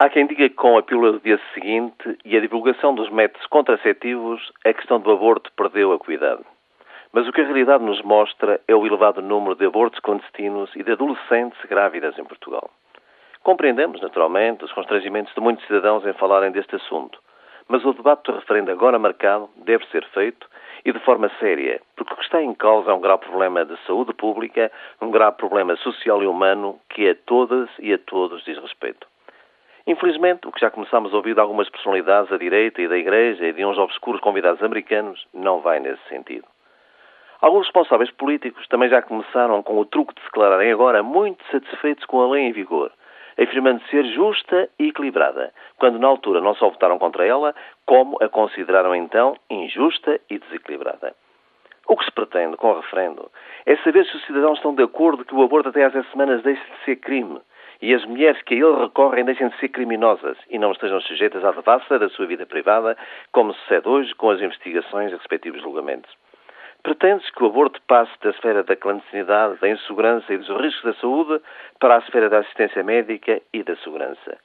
Há quem diga que com a pílula do dia seguinte e a divulgação dos métodos contraceptivos, a questão do aborto perdeu a cuidado. Mas o que a realidade nos mostra é o elevado número de abortos clandestinos e de adolescentes grávidas em Portugal. Compreendemos, naturalmente, os constrangimentos de muitos cidadãos em falarem deste assunto, mas o debate do referendo agora marcado deve ser feito e de forma séria, porque o que está em causa é um grave problema de saúde pública, um grave problema social e humano que a todas e a todos diz respeito. Infelizmente, o que já começamos a ouvir de algumas personalidades da direita e da Igreja e de uns obscuros convidados americanos não vai nesse sentido. Alguns responsáveis políticos também já começaram com o truque de se declararem agora muito satisfeitos com a lei em vigor, afirmando ser justa e equilibrada, quando na altura não só votaram contra ela, como a consideraram então injusta e desequilibrada. O que se pretende com o referendo é saber se os cidadãos estão de acordo que o aborto até às 10 semanas deixe de ser crime e as mulheres que a ele recorrem deixem de ser criminosas e não estejam sujeitas à devassa da sua vida privada, como sucede hoje com as investigações e respectivos julgamentos. Pretende-se que o aborto passe da esfera da clandestinidade, da insegurança e dos riscos da saúde para a esfera da assistência médica e da segurança.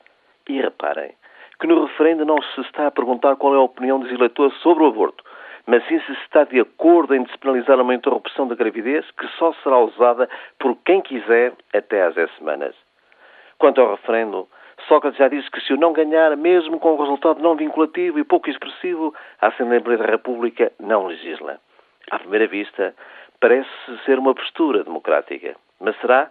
E reparem que no referendo não se está a perguntar qual é a opinião dos eleitores sobre o aborto, mas sim se está de acordo em despenalizar uma interrupção da gravidez que só será usada por quem quiser até às 10 semanas. Quanto ao referendo, Sócrates já disse que se o não ganhar, mesmo com um resultado não vinculativo e pouco expressivo, a Assembleia da República não legisla. À primeira vista, parece ser uma postura democrática. Mas será?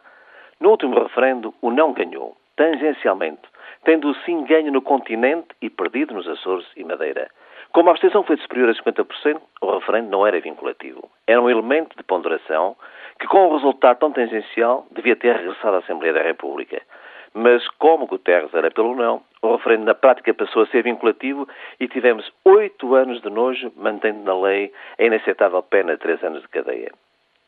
No último referendo, o não ganhou, tangencialmente, tendo o sim ganho no continente e perdido nos Açores e Madeira. Como a abstenção foi superior a 50%, o referendo não era vinculativo. Era um elemento de ponderação que, com um resultado tão tangencial, devia ter regressado à Assembleia da República. Mas, como Guterres era pelo não, o referendo na prática passou a ser vinculativo e tivemos oito anos de nojo, mantendo na lei a inaceitável pena de três anos de cadeia.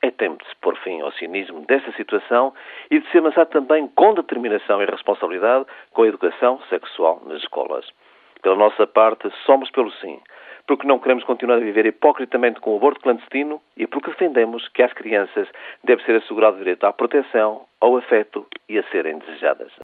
É tempo de se pôr fim ao cinismo desta situação e de se avançar também com determinação e responsabilidade com a educação sexual nas escolas. Pela nossa parte, somos pelo sim, porque não queremos continuar a viver hipocritamente com o aborto clandestino e porque defendemos que às crianças deve ser assegurado o direito à proteção, ao afeto e a serem desejadas.